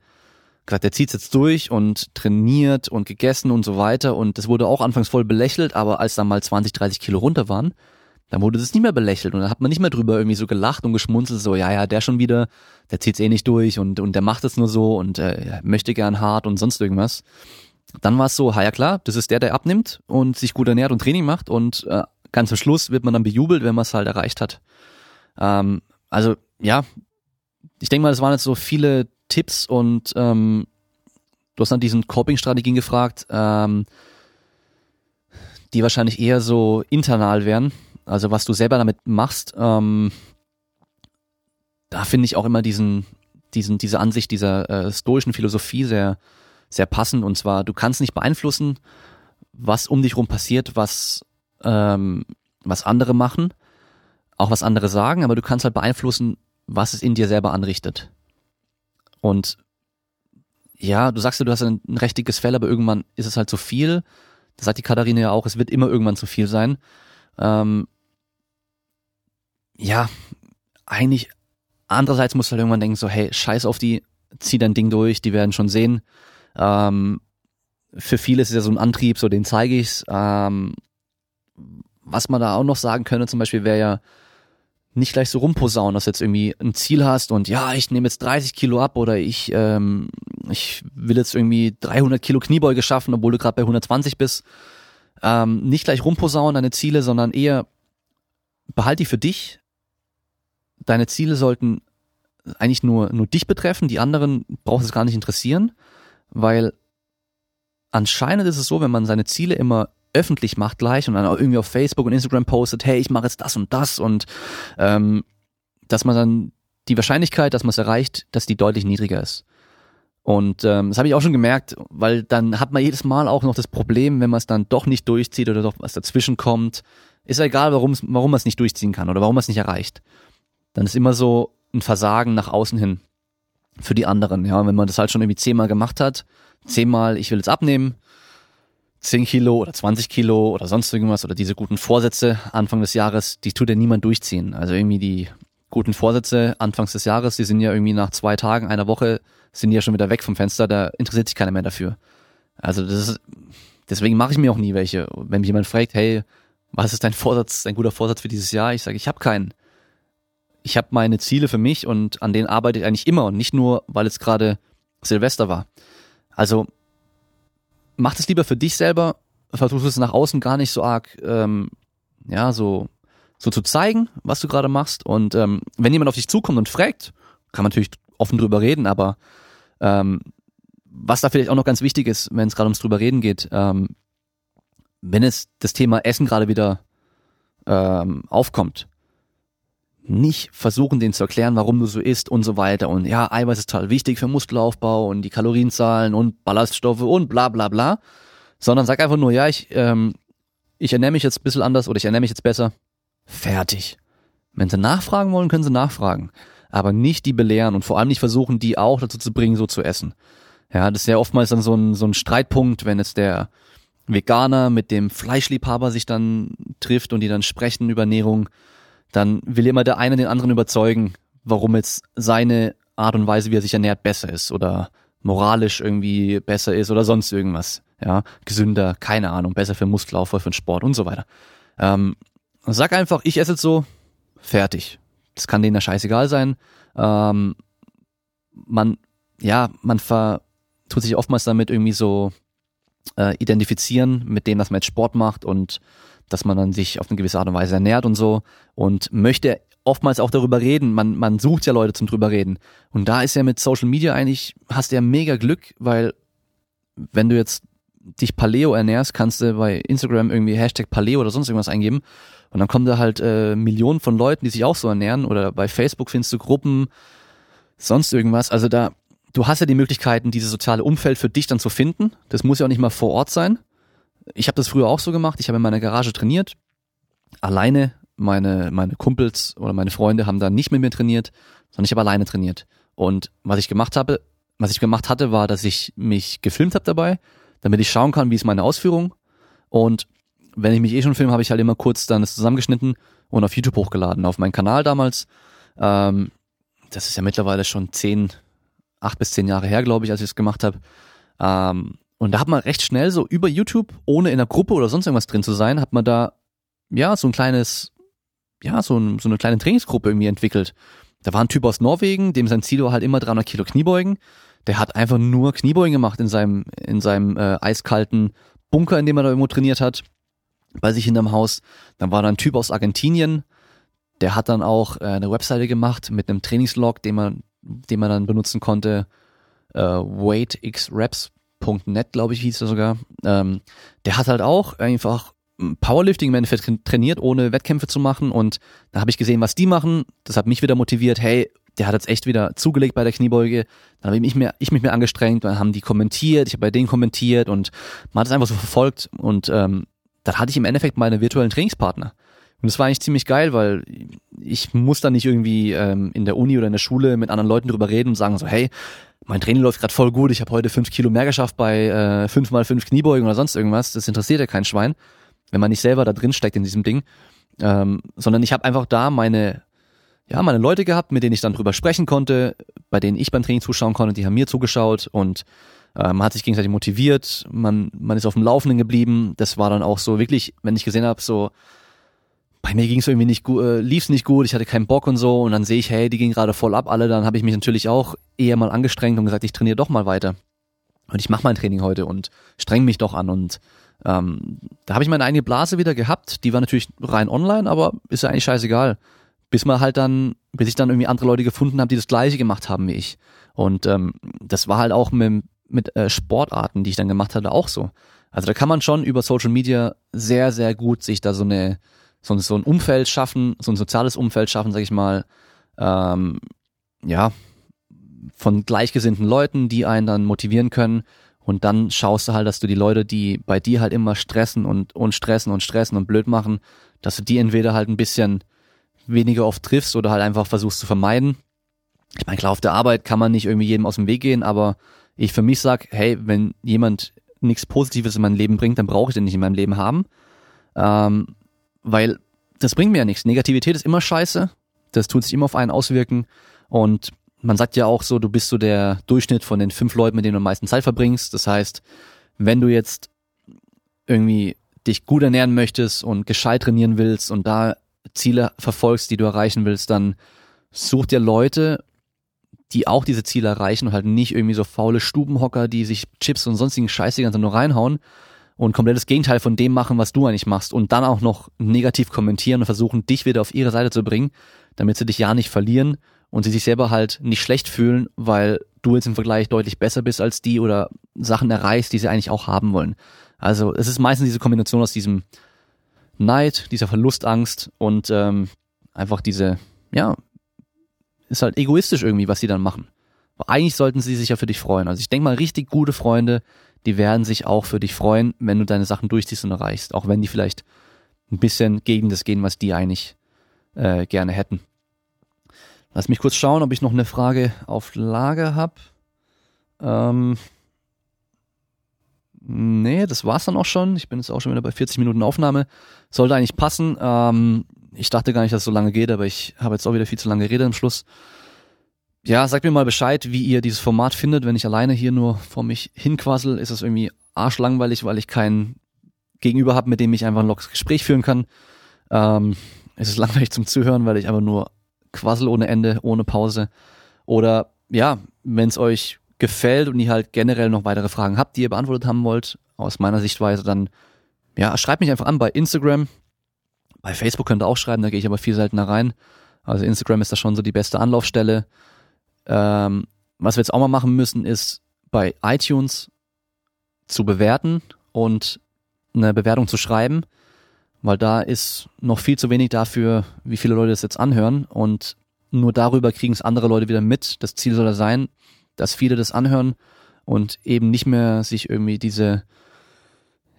gesagt, der zieht jetzt durch und trainiert und gegessen und so weiter. Und das wurde auch anfangs voll belächelt, aber als dann mal 20, 30 Kilo runter waren, dann wurde das nicht mehr belächelt und dann hat man nicht mehr drüber irgendwie so gelacht und geschmunzelt, so, ja, ja, der schon wieder, der zieht's eh nicht durch und, und der macht es nur so und äh, möchte gern hart und sonst irgendwas. Dann war es so, ha ja klar, das ist der, der abnimmt und sich gut ernährt und Training macht und äh, ganz am Schluss wird man dann bejubelt, wenn man es halt erreicht hat. Ähm, also ja, ich denke mal, das waren jetzt so viele Tipps und ähm, du hast nach diesen Coping-Strategien gefragt, ähm, die wahrscheinlich eher so internal wären, also was du selber damit machst. Ähm, da finde ich auch immer diesen, diesen, diese Ansicht dieser äh, stoischen Philosophie sehr, sehr passend. Und zwar, du kannst nicht beeinflussen, was um dich rum passiert, was, ähm, was andere machen, auch was andere sagen, aber du kannst halt beeinflussen, was es in dir selber anrichtet. Und ja, du sagst ja, du hast ein, ein recht Fell, aber irgendwann ist es halt zu viel. Das sagt die Katharina ja auch, es wird immer irgendwann zu viel sein. Ähm, ja, eigentlich, andererseits musst du halt irgendwann denken, so, hey, scheiß auf die, zieh dein Ding durch, die werden schon sehen. Ähm, für viele ist es ja so ein Antrieb, so den zeige ich's. Ähm, was man da auch noch sagen könnte, zum Beispiel wäre ja, nicht gleich so rumposaunen, dass du jetzt irgendwie ein Ziel hast und ja, ich nehme jetzt 30 Kilo ab oder ich, ähm, ich will jetzt irgendwie 300 Kilo Kniebeuge schaffen, obwohl du gerade bei 120 bist. Ähm, nicht gleich rumposaunen deine Ziele, sondern eher behalt die für dich. Deine Ziele sollten eigentlich nur, nur dich betreffen, die anderen braucht es gar nicht interessieren, weil anscheinend ist es so, wenn man seine Ziele immer öffentlich macht gleich und dann auch irgendwie auf Facebook und Instagram postet, hey, ich mache jetzt das und das und ähm, dass man dann die Wahrscheinlichkeit, dass man es erreicht, dass die deutlich niedriger ist. Und ähm, das habe ich auch schon gemerkt, weil dann hat man jedes Mal auch noch das Problem, wenn man es dann doch nicht durchzieht oder doch was dazwischen kommt. Ist ja egal, warum warum man es nicht durchziehen kann oder warum man es nicht erreicht. Dann ist immer so ein Versagen nach außen hin für die anderen. Ja, wenn man das halt schon irgendwie zehnmal gemacht hat, zehnmal, ich will jetzt abnehmen, zehn Kilo oder 20 Kilo oder sonst irgendwas oder diese guten Vorsätze Anfang des Jahres, die tut ja niemand durchziehen. Also irgendwie die guten Vorsätze Anfangs des Jahres, die sind ja irgendwie nach zwei Tagen, einer Woche, sind die ja schon wieder weg vom Fenster, da interessiert sich keiner mehr dafür. Also das ist, deswegen mache ich mir auch nie welche. Wenn mich jemand fragt, hey, was ist dein Vorsatz, dein guter Vorsatz für dieses Jahr? Ich sage, ich habe keinen. Ich habe meine Ziele für mich und an denen arbeite ich eigentlich immer und nicht nur, weil es gerade Silvester war. Also mach es lieber für dich selber, versuch es nach außen gar nicht so arg, ähm, ja, so so zu zeigen, was du gerade machst. Und ähm, wenn jemand auf dich zukommt und fragt, kann man natürlich offen drüber reden, aber ähm, was da vielleicht auch noch ganz wichtig ist, wenn es gerade ums drüber reden geht, ähm, wenn es das Thema Essen gerade wieder ähm, aufkommt, nicht versuchen, denen zu erklären, warum du so isst und so weiter. Und ja, Eiweiß ist total wichtig für Muskelaufbau und die Kalorienzahlen und Ballaststoffe und bla bla bla. Sondern sag einfach nur, ja, ich, ähm, ich ernähre mich jetzt ein bisschen anders oder ich ernähre mich jetzt besser. Fertig. Wenn sie nachfragen wollen, können sie nachfragen. Aber nicht die belehren und vor allem nicht versuchen, die auch dazu zu bringen, so zu essen. Ja, das ist ja oftmals dann so ein, so ein Streitpunkt, wenn jetzt der Veganer mit dem Fleischliebhaber sich dann trifft und die dann sprechen über Ernährung, dann will immer der eine den anderen überzeugen, warum jetzt seine Art und Weise, wie er sich ernährt, besser ist oder moralisch irgendwie besser ist oder sonst irgendwas. Ja, gesünder, keine Ahnung, besser für Muskelaufbau, für den Sport und so weiter. Ähm, Sag einfach, ich esse jetzt so, fertig. Das kann denen ja scheißegal sein. Ähm, man, ja, man ver, tut sich oftmals damit irgendwie so äh, identifizieren mit dem, dass man jetzt Sport macht und dass man dann sich auf eine gewisse Art und Weise ernährt und so und möchte oftmals auch darüber reden. Man, man sucht ja Leute zum drüber reden. Und da ist ja mit Social Media eigentlich, hast du ja mega Glück, weil wenn du jetzt dich Paleo ernährst, kannst du bei Instagram irgendwie Hashtag Paleo oder sonst irgendwas eingeben und dann kommen da halt äh, Millionen von Leuten, die sich auch so ernähren oder bei Facebook findest du Gruppen, sonst irgendwas. Also da, du hast ja die Möglichkeiten, dieses soziale Umfeld für dich dann zu finden. Das muss ja auch nicht mal vor Ort sein. Ich habe das früher auch so gemacht. Ich habe in meiner Garage trainiert, alleine. Meine, meine Kumpels oder meine Freunde haben da nicht mit mir trainiert, sondern ich habe alleine trainiert. Und was ich gemacht habe, was ich gemacht hatte, war, dass ich mich gefilmt habe dabei, damit ich schauen kann, wie ist meine Ausführung. Und wenn ich mich eh schon filme, habe ich halt immer kurz dann das zusammengeschnitten und auf YouTube hochgeladen, auf meinen Kanal damals. Ähm, das ist ja mittlerweile schon zehn, acht bis zehn Jahre her, glaube ich, als ich es gemacht habe. Ähm, und da hat man recht schnell so über YouTube, ohne in einer Gruppe oder sonst irgendwas drin zu sein, hat man da ja so ein kleines, ja so, ein, so eine kleine Trainingsgruppe irgendwie entwickelt. Da war ein Typ aus Norwegen, dem sein Ziel war halt immer 300 Kilo Kniebeugen. Der hat einfach nur Kniebeugen gemacht in seinem in seinem äh, eiskalten Bunker, in dem er da irgendwo trainiert hat bei sich hinterm Haus. Dann war da ein Typ aus Argentinien, der hat dann auch äh, eine Webseite gemacht mit einem Trainingslog, den man, den man dann benutzen konnte. Äh, weightxreps.net, glaube ich, hieß er sogar. Ähm, der hat halt auch einfach Powerlifting im Endeffekt trainiert, ohne Wettkämpfe zu machen. Und da habe ich gesehen, was die machen. Das hat mich wieder motiviert, hey, der hat jetzt echt wieder zugelegt bei der Kniebeuge. Dann habe ich mich mehr, ich mich mehr angestrengt, dann haben die kommentiert, ich habe bei denen kommentiert und man hat es einfach so verfolgt und ähm, dann hatte ich im Endeffekt meine virtuellen Trainingspartner. Und das war eigentlich ziemlich geil, weil ich muss dann nicht irgendwie ähm, in der Uni oder in der Schule mit anderen Leuten drüber reden und sagen so, hey, mein Training läuft gerade voll gut, ich habe heute fünf Kilo mehr geschafft bei äh, fünf mal fünf Kniebeugen oder sonst irgendwas. Das interessiert ja kein Schwein, wenn man nicht selber da drin steckt in diesem Ding. Ähm, sondern ich habe einfach da meine, ja, meine Leute gehabt, mit denen ich dann drüber sprechen konnte, bei denen ich beim Training zuschauen konnte, die haben mir zugeschaut und äh, man hat sich gegenseitig motiviert, man, man ist auf dem Laufenden geblieben. Das war dann auch so wirklich, wenn ich gesehen habe, so bei mir ging es irgendwie nicht gut, äh, lief es nicht gut, ich hatte keinen Bock und so und dann sehe ich, hey, die gehen gerade voll ab, alle, dann habe ich mich natürlich auch eher mal angestrengt und gesagt, ich trainiere doch mal weiter. Und ich mache mein Training heute und streng mich doch an und ähm, da habe ich meine eigene Blase wieder gehabt, die war natürlich rein online, aber ist ja eigentlich scheißegal. Bis man halt dann, bis ich dann irgendwie andere Leute gefunden habe, die das gleiche gemacht haben wie ich. Und ähm, das war halt auch mit, mit äh, Sportarten, die ich dann gemacht hatte, auch so. Also da kann man schon über Social Media sehr, sehr gut sich da so eine so, so ein Umfeld schaffen, so ein soziales Umfeld schaffen, sag ich mal, ähm, ja, von gleichgesinnten Leuten, die einen dann motivieren können. Und dann schaust du halt, dass du die Leute, die bei dir halt immer stressen und, und stressen und stressen und blöd machen, dass du die entweder halt ein bisschen weniger oft triffst oder halt einfach versuchst zu vermeiden. Ich meine, klar, auf der Arbeit kann man nicht irgendwie jedem aus dem Weg gehen, aber ich für mich sag, hey, wenn jemand nichts Positives in mein Leben bringt, dann brauche ich den nicht in meinem Leben haben. Ähm, weil das bringt mir ja nichts. Negativität ist immer scheiße. Das tut sich immer auf einen auswirken. Und man sagt ja auch so, du bist so der Durchschnitt von den fünf Leuten, mit denen du am meisten Zeit verbringst. Das heißt, wenn du jetzt irgendwie dich gut ernähren möchtest und gescheit trainieren willst und da Ziele verfolgst, die du erreichen willst, dann such dir Leute, die auch diese Ziele erreichen und halt nicht irgendwie so faule Stubenhocker, die sich Chips und sonstigen Scheiß die ganze nur reinhauen und komplett das Gegenteil von dem machen, was du eigentlich machst und dann auch noch negativ kommentieren und versuchen, dich wieder auf ihre Seite zu bringen, damit sie dich ja nicht verlieren und sie sich selber halt nicht schlecht fühlen, weil du jetzt im Vergleich deutlich besser bist als die oder Sachen erreichst, die sie eigentlich auch haben wollen. Also es ist meistens diese Kombination aus diesem Neid, dieser Verlustangst und ähm, einfach diese, ja, ist halt egoistisch irgendwie, was sie dann machen. Aber eigentlich sollten sie sich ja für dich freuen. Also ich denke mal, richtig gute Freunde, die werden sich auch für dich freuen, wenn du deine Sachen durchziehst und erreichst. Auch wenn die vielleicht ein bisschen gegen das gehen, was die eigentlich äh, gerne hätten. Lass mich kurz schauen, ob ich noch eine Frage auf Lager habe. Ähm, nee, das war's dann auch schon. Ich bin jetzt auch schon wieder bei 40 Minuten Aufnahme. Sollte eigentlich passen. Ähm, ich dachte gar nicht, dass es so lange geht, aber ich habe jetzt auch wieder viel zu lange geredet am Schluss. Ja, sagt mir mal Bescheid, wie ihr dieses Format findet. Wenn ich alleine hier nur vor mich hinquassel, ist das irgendwie arschlangweilig, weil ich keinen Gegenüber habe, mit dem ich einfach ein lockeres Gespräch führen kann. Ähm, es ist langweilig zum Zuhören, weil ich einfach nur quassel ohne Ende, ohne Pause. Oder ja, wenn es euch gefällt und ihr halt generell noch weitere Fragen habt, die ihr beantwortet haben wollt, aus meiner Sichtweise, dann ja, schreibt mich einfach an bei Instagram. Bei Facebook könnt ihr auch schreiben, da gehe ich aber viel seltener rein. Also Instagram ist da schon so die beste Anlaufstelle. Ähm, was wir jetzt auch mal machen müssen, ist bei iTunes zu bewerten und eine Bewertung zu schreiben, weil da ist noch viel zu wenig dafür, wie viele Leute das jetzt anhören und nur darüber kriegen es andere Leute wieder mit. Das Ziel soll da sein, dass viele das anhören und eben nicht mehr sich irgendwie diese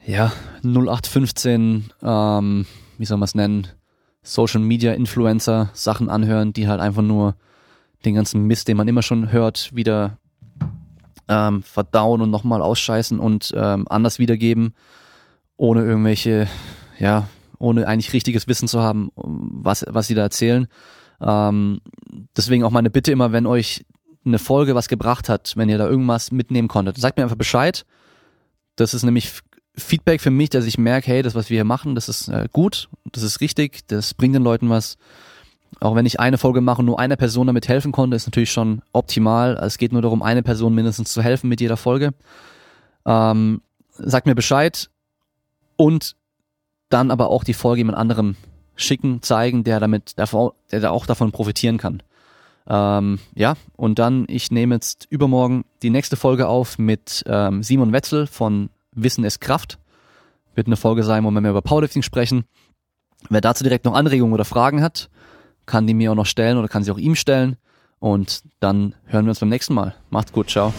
ja 0815 ähm, wie soll man es nennen Social Media Influencer Sachen anhören, die halt einfach nur den ganzen Mist, den man immer schon hört, wieder ähm, verdauen und nochmal ausscheißen und ähm, anders wiedergeben, ohne irgendwelche, ja, ohne eigentlich richtiges Wissen zu haben, was, was sie da erzählen. Ähm, deswegen auch meine Bitte immer, wenn euch eine Folge was gebracht hat, wenn ihr da irgendwas mitnehmen konntet, sagt mir einfach Bescheid. Das ist nämlich Feedback für mich, dass ich merke, hey, das, was wir hier machen, das ist äh, gut, das ist richtig, das bringt den Leuten was. Auch wenn ich eine Folge mache und nur einer Person damit helfen konnte, ist natürlich schon optimal. Es geht nur darum, eine Person mindestens zu helfen mit jeder Folge. Ähm, sagt mir Bescheid und dann aber auch die Folge jemand anderem schicken, zeigen, der damit, der auch davon profitieren kann. Ähm, ja, und dann, ich nehme jetzt übermorgen die nächste Folge auf mit ähm, Simon Wetzel von Wissen ist Kraft. Wird eine Folge sein, wo wir mehr über Powerlifting sprechen. Wer dazu direkt noch Anregungen oder Fragen hat, kann die mir auch noch stellen oder kann sie auch ihm stellen. Und dann hören wir uns beim nächsten Mal. Macht's gut, ciao.